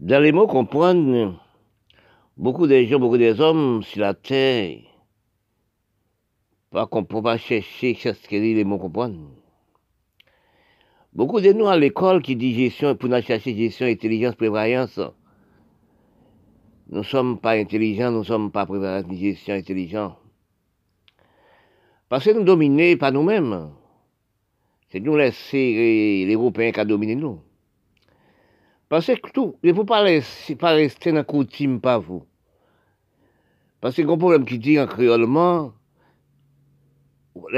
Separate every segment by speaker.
Speaker 1: Dans les mots comprendre, beaucoup de gens, beaucoup des hommes sur la terre, pas qu'on peut pas chercher, chercher les mots comprendre. Beaucoup de nous à l'école qui dit gestion, pour nous chercher gestion, intelligence, prévoyance, nous ne sommes pas intelligents, nous ne sommes pas prévoyance, ni gestion intelligent. Parce que nous dominons pas nous-mêmes. C'est nous laisser les Européens qui dominé nous. Parce que tout, il ne faut pas, laisser, pas rester dans la coutume, pas vous. Parce que un problème qui dit en créolement, vous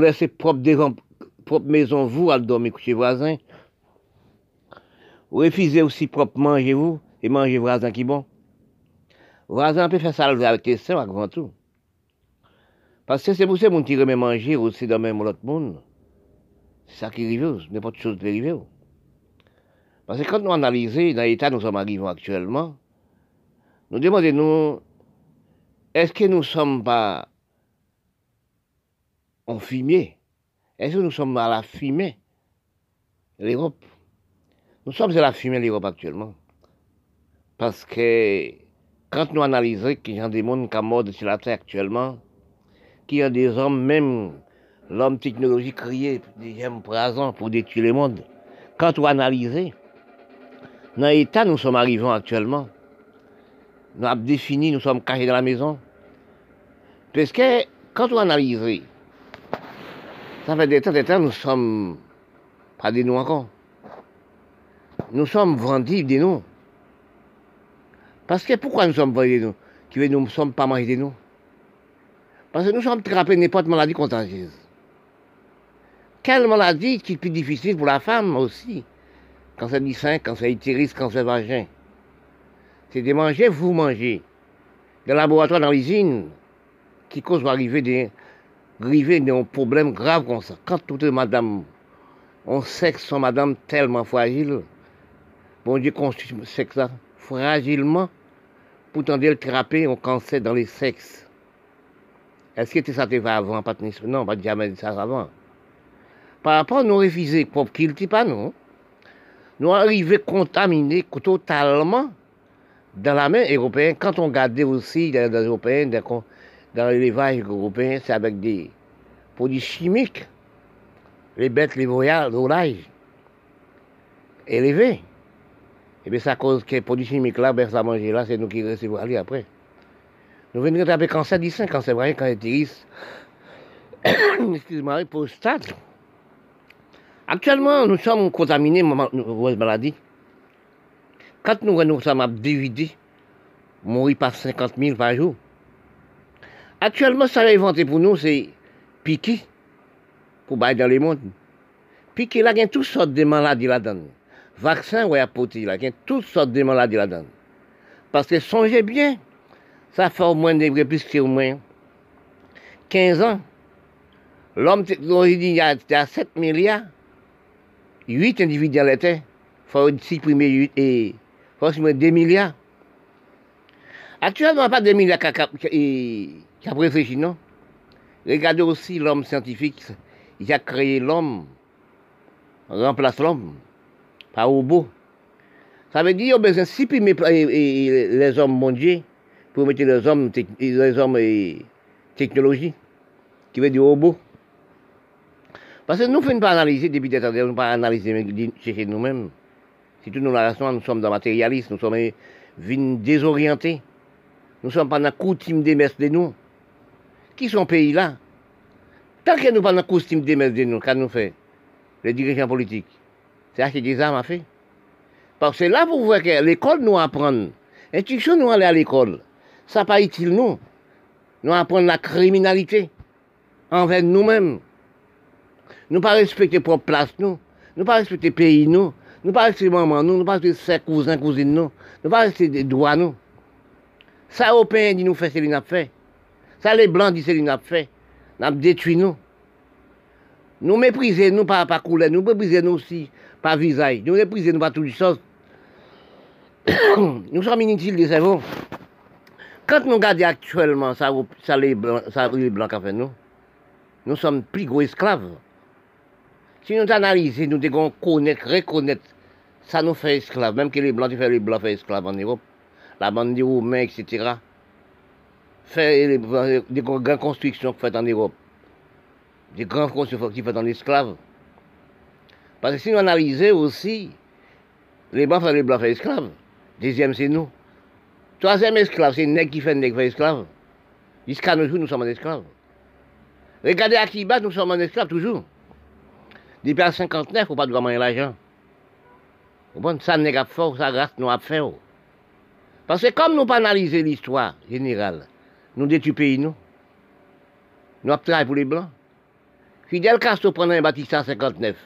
Speaker 1: laissez, propre, devant, propre maison, vous, à dormir chez voisin. Vous refusez aussi propre manger, vous, et manger voisin qui bon. Voisin peut faire ça avec tes soeurs avant tout. Parce que c'est pour ça que qui remet manger aussi dans même l'autre monde. C'est ça qui arrive, n'importe chose qui arrive. Parce que quand nous analysons dans l'état nous sommes arrivés actuellement, nous demandons, est-ce que nous ne sommes pas en fumier Est-ce que nous sommes à la fumée L'Europe? Nous sommes à la fumée l'Europe actuellement. Parce que quand nous analysons qu'il y a des mondes qui mort sur la terre actuellement, qu'il y a des hommes, même l'homme technologique créé des hommes présents pour détruire le monde, quand nous analysons, dans l'état nous sommes arrivés actuellement, nous avons défini, nous sommes cachés dans la maison. Parce que quand on analyse, ça fait des temps, des temps, nous sommes pas des nous encore. Nous sommes vendus des nous. Parce que pourquoi nous sommes vendus des nous Qui veut nous ne sommes pas mangés des nous Parce que nous sommes trappés n'importe maladie contagieuse. Quelle maladie qui est plus difficile pour la femme aussi? Cancer du sein, cancer utérus, cancer vagin. C'est de manger, vous mangez. Dans le laboratoire, dans l'usine, qui cause arriver des, arriver des problèmes graves comme ça. Quand toute madame, on sait que son madame tellement fragile, bon Dieu construit ce sexe-là fragilement, pour tenter de trapper un cancer dans les sexes. Est-ce que ça te va avant, pas Non, pas jamais ça avant. Par rapport à nos refusés, pour qu'il ne pas non? Nous arrivons contaminés totalement dans la main européenne. Quand on regarde aussi dans les Européens, dans l'élevage européen, c'est avec des produits chimiques, les bêtes, les voyages, l'orage élevés. Et eh bien, ça cause que les produits chimiques là, ben, ça manger là, c'est nous qui recevons après. Nous venons avec cancer du sein, cancer vrai, cancer iris, excusez-moi, stade. Actuellement, nous sommes contaminés de maladie. Quand nous, nous sommes dividés, mourir par 50 000 par jour. Actuellement, ça a inventé pour nous, c'est piquer pour bailler dans le monde. Piquer, là, il y a toutes sortes de maladies là-dedans. Vaccin, ouais, apporter, là, il y a toutes sortes de maladies là-dedans. Parce que songez bien, ça fait au moins des plus au moins 15 ans. L'homme, il y a 7 milliards. 8 individus l'été, il faut supprimer 8 et faut supprimer 2 milliards. Actuellement, pas 2 milliards qui a réfléchi, non? Regardez aussi l'homme scientifique, il a créé l'homme, remplace l'homme par robot. Ça veut dire a besoin de supprimer les hommes mondiaux pour mettre les hommes, les hommes technologie, qui veut dire robot. Parce que nous ne faisons pas analyser depuis nous ne pas analyser chez nous-mêmes. Si tout nous la nous sommes dans matérialisme, nous sommes désorientés. Nous ne sommes pas dans la coutume des messes de nous. Qui sont pays là? Tant que nous pas dans la coutume des messes de nous, qu'est-ce nous fait Les dirigeants politiques. C'est acheter des armes à faire. Parce que là, vous voyez que l'école nous apprend. L'instruction nous aller à l'école. Ça pas utile nous. Nous apprendre la criminalité envers nous-mêmes. Nou pa respekte pou plas nou, nou pa respekte peyi nou, nou pa respekte maman nou, nou pa respekte se kouzin, kouzin nou, nou pa respekte doa nou. Sa Europeyen di nou fe, se li nap fe. Sa le blan di se li nap fe. Nap detui nou. Nou meprize nou pa, pa koule, nou meprize nou si pa vizay. Nou meprize nou pa tout sos. nou som initil de savon. Kant nou gade aktuelman sa, sa le blan ka fe nou, nou som pli gro esklave. Si nous analysons, nous devons connaître, reconnaître ça nous fait esclaves. Même que les Blancs, fais les Blancs fait esclaves en Europe. La bande des Roumains, etc. Fait des grandes constructions faites en Europe. Des grandes constructions qui faites en esclaves. Parce que si nous analysons aussi, les Blancs font les Blancs fait esclaves. Deuxième, c'est nous. Troisième esclave, c'est nègre qui fait nègre fait esclave. Jusqu'à nos jours, nous sommes en esclaves. Regardez bat, nous sommes en esclaves toujours. Depuis à 59, il ne pas demander l'argent. Ça n'est ça reste nous à. Parce que comme nous pas analyser l'histoire générale, nous détruisons pays, nous. Nous avons travaillé pour les Blancs. Fidel Castro prenait un bâtiment en 59.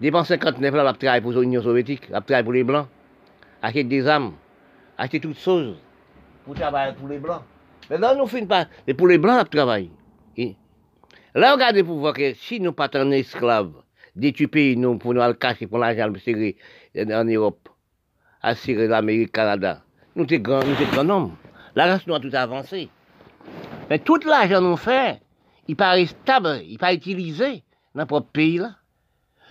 Speaker 1: Depuis 59, là, il a travaillé pour l'Union soviétique, il a travaillé pour les Blancs. Acheter des armes, acheter toutes choses pour travailler pour les Blancs. Mais là, nous finissons pas. Mais pour les Blancs, on travaille. Là, regardez pour voir que si nous pas un esclave, détruire pays, nous, pour nous le cacher, pour l'argent, serrer en Europe, assurer l'Amérique, Canada, nous sommes grands, nous grands hommes. La race nous a tout avancé. Mais tout l'argent nous fait, il paraît stable, il paraît utilisé dans notre pays là.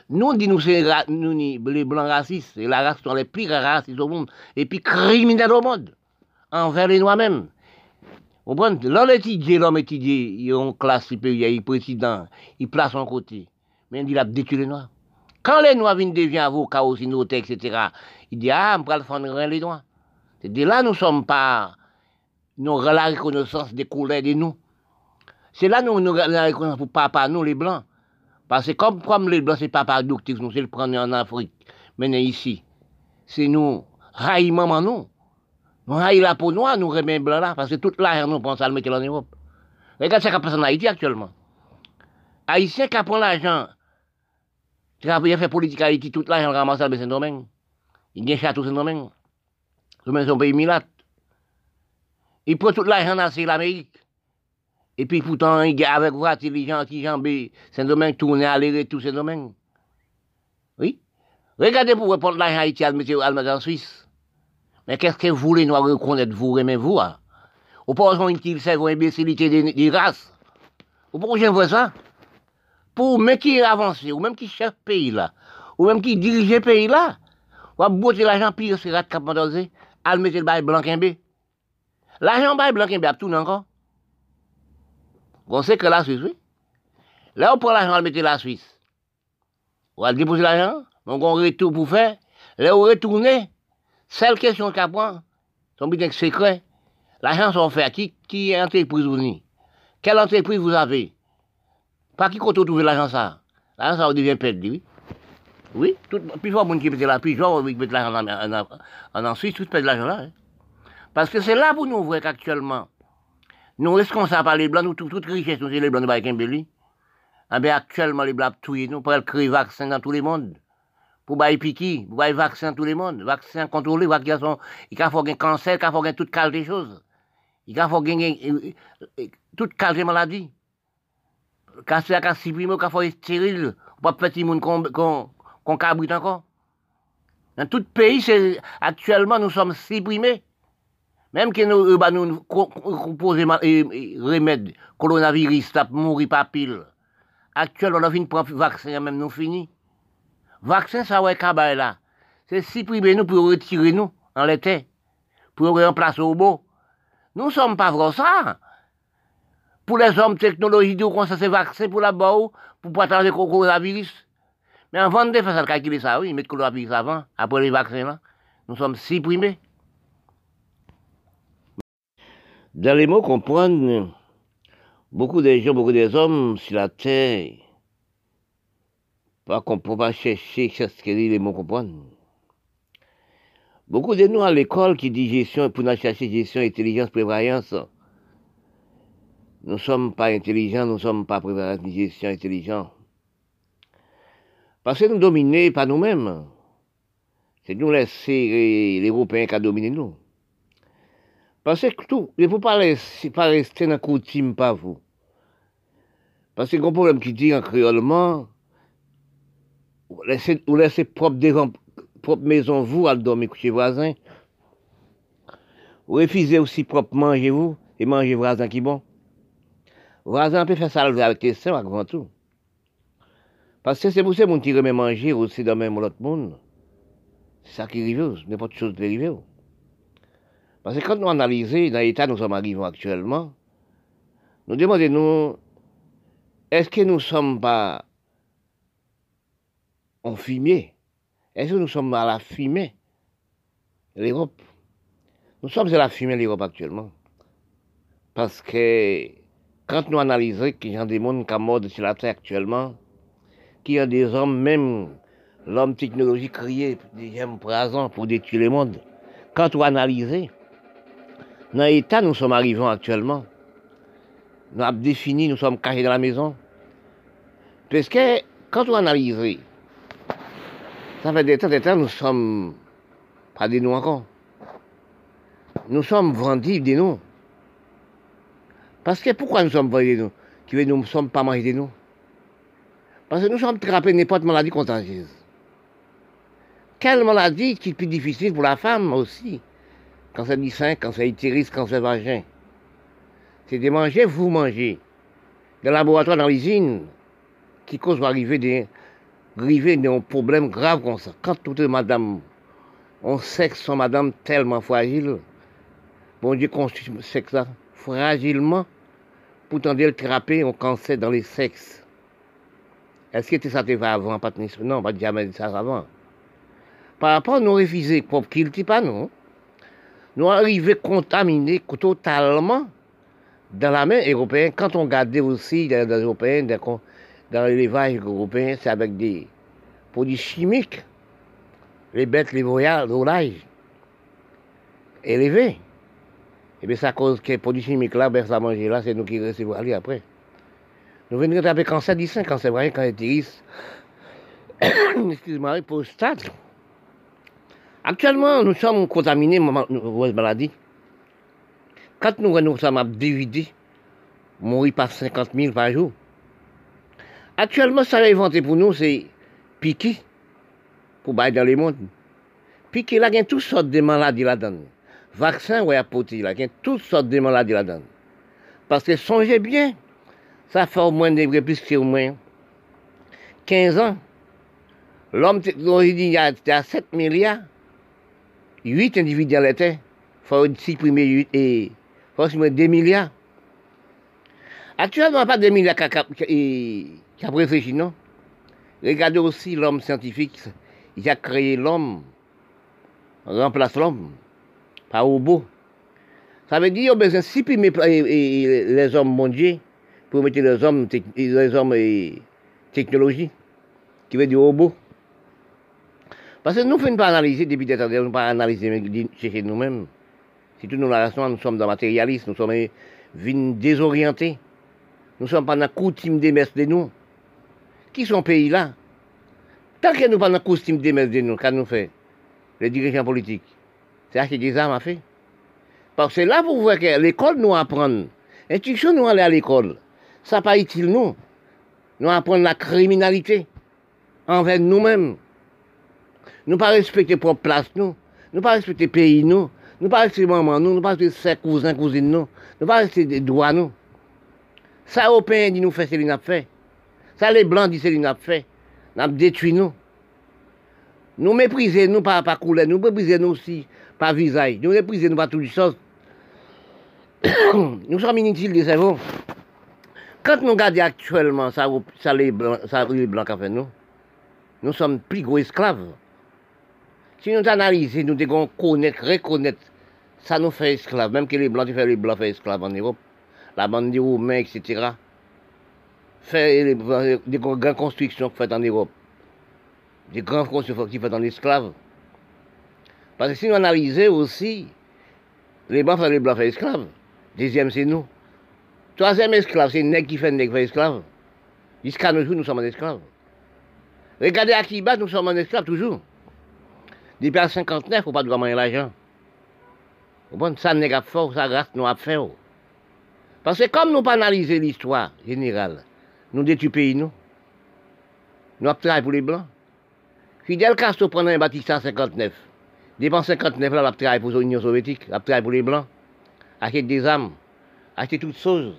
Speaker 1: Nous, nous, c'est nous, les blancs racistes, c'est la race sont les pires racistes au monde, et puis criminels au monde, envers les noirs même. Vous comprenez? L'homme étudié, l'homme étudié, il a une classe supérieure, il est président, il place son côté. Mais il a détruit les noirs. Quand les noirs viennent devenir avocats, aussi notaires, etc., il dit, ah, on va le faire les noirs. C'est de là nous ne sommes pas, nous la reconnaissance des couleurs de nous. C'est là nous, nous la reconnaissance pour papa, nous les blancs. Parce que comme, comme les blancs, c'est pas par nous, c'est le prendre en Afrique, mais ici. C'est nous, raï maman nous. Nous raï la peau noire, nous remet blanc là, parce que toute l'argent nous pense à le mettre en Europe. Regarde ce qui passe en Haïti actuellement. Haïtien qui prend l'argent, qui a fait politique à Haïti, toute l'argent ramasse à Saint-Domingue. Il un château Saint-Domingue. C'est un pays milat. Il prend tout l'argent dans l'Amérique. Et puis pourtant, il a avec les gens qui jambent Saint-Domingue, tourner, aller, tout Saint-Domingue. Oui. Regardez pour répondre l'argent Haïti à en Suisse. Mais qu'est-ce que vous voulez nous reconnaître, vous, aimez vous, hein? Ou pas besoin qu'il sert une imbécilité des, des races. Ou pourquoi j'aime ça? Pour même qui avancé, ou même qui chef pays là, ou même qui dirige pays là, ou à botter l'argent pire, c'est rat cap al mettre le bail blanc L'argent bail blanc a tout encore. On sait que la Suisse, oui. Là, on prend l'argent, on le la Suisse. On va déposer l'argent, on retourne pour faire. Là, on retourne, seule question qu'à prendre, son but secret. L'argent sont fait qui, qui est entreprise vous Quelle entreprise vous avez? Pas qui compte trouver l'argent ça? L'argent ça devient perdu, oui. Oui, tout, plus fort monde qui met la plus fort qui l'argent en, Suisse, tout pète l'argent là. Hein. Parce que c'est là pour nous voir qu'actuellement, nous responsables par les blancs, nous, toute, toute richesse, nous, c'est les blancs de Baïkembeli. Ah ben, actuellement, les blancs tuent, nous, pour créer vaccin dans tous les mondes. Pour bailler piquer, pour bailler vaccin dans tous les mondes. Vaccin contrôlé, vaccin, il faut cancer, il faut toute qualité de choses. Il faut euh, euh, toute qualité maladie. Cancer, il supprimer, faut être stérile, pas petit monde qu'on qu'on cabrite encore. Dans tout pays, actuellement, nous sommes supprimés. Même que nous, euh, bah, nous composons remède, coronavirus, ça mourir pas pile. Actuellement, on a fini prendre vaccin, même nous fini. Vaccin, ça ouais, cabal là. C'est supprimer nous pour retirer nous en l'été. Pour remplacer au beau. Nous sommes pas vrais ça. Pour les hommes technologiques, on ça c'est vaccin pour boue, pour pas le coronavirus. Mais avant de faire ça, calculer ça, oui, mettre le avant, après les vaccins, là, nous sommes supprimés. Dans les mots comprendre, beaucoup de gens, beaucoup des hommes sur la terre, pas qu'on peut pas chercher que les mots comprendre. Beaucoup de nous à l'école qui dit gestion, pour nous chercher gestion, intelligence, prévoyance, nous ne sommes pas intelligents, nous ne sommes pas prévoyance, gestion, intelligence. Parce que nous dominons pas nous-mêmes. C'est nous laisser les Européens qui dominé nous. Parce que tout, il ne faut pas, rester dans la coutume, pas vous. Parce que un problème qui dit en créolement, vous laissez, propre, propre maison, vous, à dormir chez voisin. Vous refusez aussi propre manger, vous, et manger voisin qui bon. Voisin peut faire ça avec question avant tout. Parce que c'est pour ça que qui remet manger aussi dans même l'autre monde. C'est ça qui arrive, n'importe chose peut arriver. Parce que quand nous analysons dans l'état où nous sommes arrivés actuellement, nous demandons, est-ce que nous ne sommes pas en fumier Est-ce que nous sommes à la fumée L'Europe? Nous sommes à la fumée l'Europe actuellement. Parce que quand nous analysons qu'il y a des mondes qui mort sur la Terre actuellement, qu'il y a des hommes, même l'homme technologique créé des hommes présents pour détruire le monde, quand nous analysons, dans l'état nous sommes arrivés actuellement, nous avons défini, nous sommes cachés dans la maison. Parce que quand on analyse, ça fait des temps, des temps, nous sommes pas des nous encore. Nous sommes vendus des nous. Parce que pourquoi nous sommes des nous nous ne sommes pas mangés nous? Parce que nous sommes trappés n'importe maladie contagieuse. Quelle maladie qui est plus difficile pour la femme aussi? Cancer du sein, cancer utérus, cancer vagin. C'est de manger, vous mangez. Dans le laboratoire, dans l'usine, qui cause arriver des, arriver des problèmes graves comme ça. Quand toute madame, on sait que son madame tellement fragile, bon Dieu construit ce sexe-là fragilement, pour tenter de trapper un cancer dans les sexes. Est-ce que ça te va avant, pas Non, pas jamais ça avant. Par rapport à nos refusés, propres qu'il pas non nous arrivons contaminés totalement dans la main européenne. Quand on regarde aussi dans les Européens, dans l'élevage européen, c'est avec des produits chimiques, les bêtes, les voyages, volailles élevés. Et eh bien, ça cause que les produits chimiques là, ben, ça manger là, c'est nous qui recevons après. Nous venons avec cancer du sein, cancer vrai, cancer iris, excusez-moi, stade. Actuellement, nous sommes contaminés de maladie. Quand nous, nous sommes dividés, mourir par 50 000 par jour. Actuellement, ça a inventé pour nous, c'est piquer pour bailler dans le monde. Piquer, là, il y a toutes sortes de maladies là-dedans. Vaccin, ouais, apporter, là, il y a toutes sortes de maladies là-dedans. Parce que songez bien, ça fait au moins plus que au moins 15 ans. L'homme, il y a 7 milliards. 8 individus l'été, il faut supprimer 8 et faut supprimer 2 milliards. Actuellement, pas 2 milliards qui a réfléchi, non? Regardez aussi l'homme scientifique, il a créé l'homme, remplace l'homme par robot. Ça veut dire qu'il a besoin de supprimer les hommes mondiaux pour mettre les hommes, les hommes technologie, qui veut dire robots. Parce que nous ne faisons pas analyser depuis des temps, nous ne pas analyser nous-mêmes. Si tout nous la nous sommes dans le matérialisme, nous sommes désorientés. Nous ne sommes pas dans la coutume des messes de nous. Qui sont pays là? Tant que nous sommes pas dans la coutume des messes de nous, qu'est-ce nous fait Les dirigeants politiques. C'est acheter des armes à faire. Parce que là, vous voyez que l'école nous apprend. L'instruction nous aller à l'école. Ça pas utile nous. Nous apprendre la criminalité envers nous-mêmes. Nous pas respecter propre place, nous. Nous pas respecter pays, nous. Nous pas respecter maman, nous. Nous pas respecter ses cousins, cousines, nous. Nous pas respecter des droits, nous. Ça, Européens dit nous fait ce qu'ils fait. Ça, les Blancs disent ce qu'ils fait. Nous détruit nous. Nous méprisons nous par, par couleur, nous méprisons nous aussi par visage, nous méprisons nous par toutes les choses. nous sommes inutiles de cerveau. Quand nous regardons actuellement ça, ça les Blancs, ça les Blancs fait nous, nous sommes plus gros esclaves. Si nous analysons, nous devons connaître, reconnaître, ça nous fait esclaves. Même que les Blancs, font les Blancs fait esclaves en Europe. La bande des Roumains, etc. Fait des grandes constructions faites en Europe. Des grandes constructions faites en esclaves. Parce que si nous analysons aussi, les Blancs font les Blancs fait esclaves. Deuxième, c'est nous. Troisième esclave, c'est nègre qui fait nègre esclave. Jusqu'à nos jours, nous sommes en esclaves. Regardez à qui bat, nous sommes en esclaves toujours. Depuis en 59, faut pas de manger l'argent. Bon, ça n'est pas fort, ça reste nous à faire. Parce que comme nous pas analyser l'histoire générale, nous détruisons pays, nous. Nous avons travaillé pour les Blancs. Fidel Castro prenait un bâtiment en 59. Depuis 59, là, il a travaillé pour l'Union soviétique, pour les Blancs. Acheter des armes, acheter toutes choses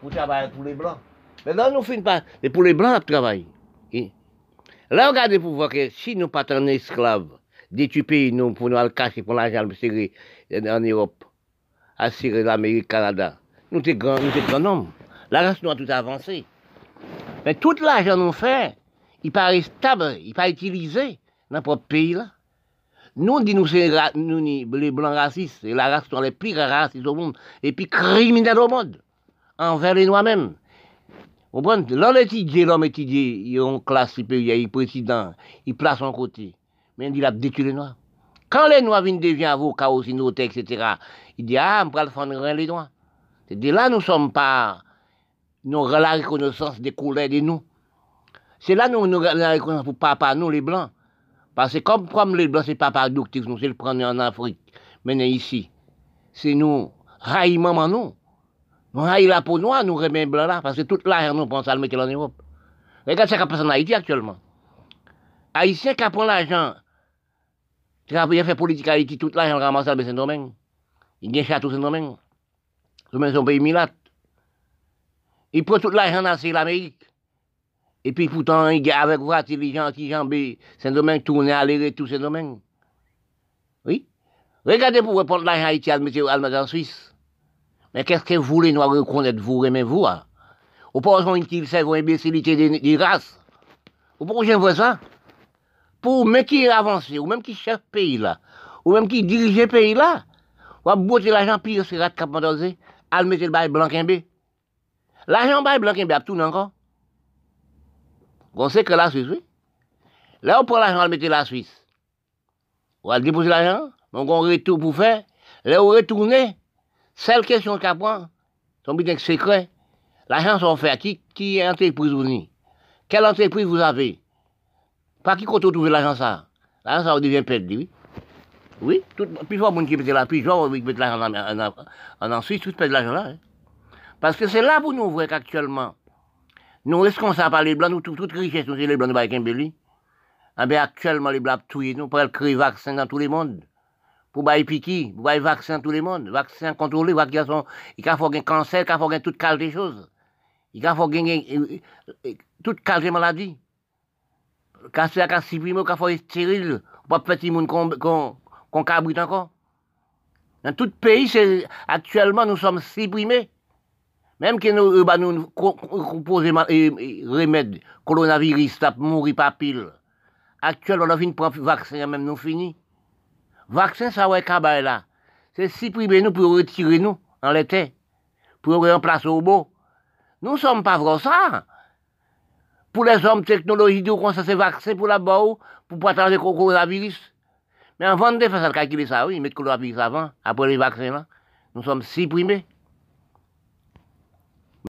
Speaker 1: pour travailler pour les Blancs. Là, nous faisons pas. Mais pour les Blancs, il a travaillé. Là, regardez pour voir que si nous pas un esclave, détruire pays nous pour nous le cacher pour l'argent serrer en Europe, assurer l'Amérique, Canada. Nous sommes grands, nous grands hommes. La race nous a tout avancé. Mais tout l'argent nous fait, il paraît stable, il paraît utilisé dans notre pays là. Nous, dit nous, c'est nous, les blancs racistes, et la race sont les pires racistes au monde, et puis criminels au monde, envers les noirs même. Vous comprenez? L'homme étudié, l'homme étudié, il a une classe supérieure, il est président, il place son côté. Mais il a détruit les noirs. Quand les noirs viennent devenir avocats aussi, notaires, etc., il dit, ah, on va le faire les noirs. C'est de là nous ne sommes pas, nous la reconnaissance des couleurs de nous. C'est là nous, nous la reconnaissance pour papa, nous les blancs. Parce que comme, comme les blancs, c'est pas par nous, c'est le prendre en Afrique, mais ici. C'est nous, raï maman nous. Nous raï la peau noire, nous remet blanc là, parce que toute l'argent, nous pensons à le mettre en Europe. Regarde ce qui passe en Haïti actuellement. Haïtien qui prend l'argent, qui a fait politique à Haïti, tout l'argent ramasse à Saint-Domingue. Il un château Saint-Domingue. C'est son pays milat. Il prend tout l'argent dans l'Amérique. Et puis pourtant, il a avec les gens qui jambent Saint-Domingue, tourner, aller, tout Saint-Domingue. Oui. Regardez pour répondre l'argent Haïti à mettre en Suisse. Mais qu'est-ce que vous voulez nous reconnaître, vous, aimez vous, hein? Ou pas qu'il sait vos imbécilités des, des races. Ou pourquoi j'aime ça? Pour même qui avancé, ou même qui chef pays là, ou même qui dirige pays là, ou à botter l'argent pire, c'est rat cap à mettre le bail blanc L'argent bail blanc à tout encore? On sait que la Suisse, oui. Là, on prend l'argent, on le met la Suisse. On va déposer l'argent, donc on retourne pour faire. Là, on retourne, seule question qu'à prendre, son but secret. L'argent sont fait qui, qui est entreprise vous ni? Quelle entreprise vous avez? Pas qui compte trouver l'argent ça? L'argent ça devient perdu, oui. Oui, tout, plus fort monde qui met la plus fort qui met l'argent en, en, Suisse, tout perd l'argent là. Hein. Parce que c'est là pour nous voir qu'actuellement, nous responsables par les blancs, nous, toute, toute richesse, nous, c'est les blancs de Baïkembeli. Ah ben, actuellement, les blancs tués, nous, pour créer vaccin dans tous les mondes. Pour bailler piqui, pour bailler vaccin dans tous les mondes. Vaccin contrôlé, vaccin, il faut gagner cancer, il faut toute qualité de choses. Il faut gagner euh, euh, toute qualité de maladie. Cancer, il faut supprimer, faut être pas petit monde qu'on cabrite encore. Dans tout pays, actuellement, nous sommes supprimés. Même que nous, euh, bah, nous composons remède, coronavirus, tape mourir pas pile. Actuellement, on a fini prendre vaccin, même nous fini. Vaccin, ça ouais, cabal là. C'est supprimer nous pour retirer nous en l'été. Pour remplacer au beau. Nous sommes pas vrais ça. Pour les hommes, technologie, nous, ça c'est vaccin pour la boue, pour pas le coronavirus. Mais avant de faire ça, calculer ça, oui, mettre le coronavirus avant, après les vaccins là, nous sommes supprimés.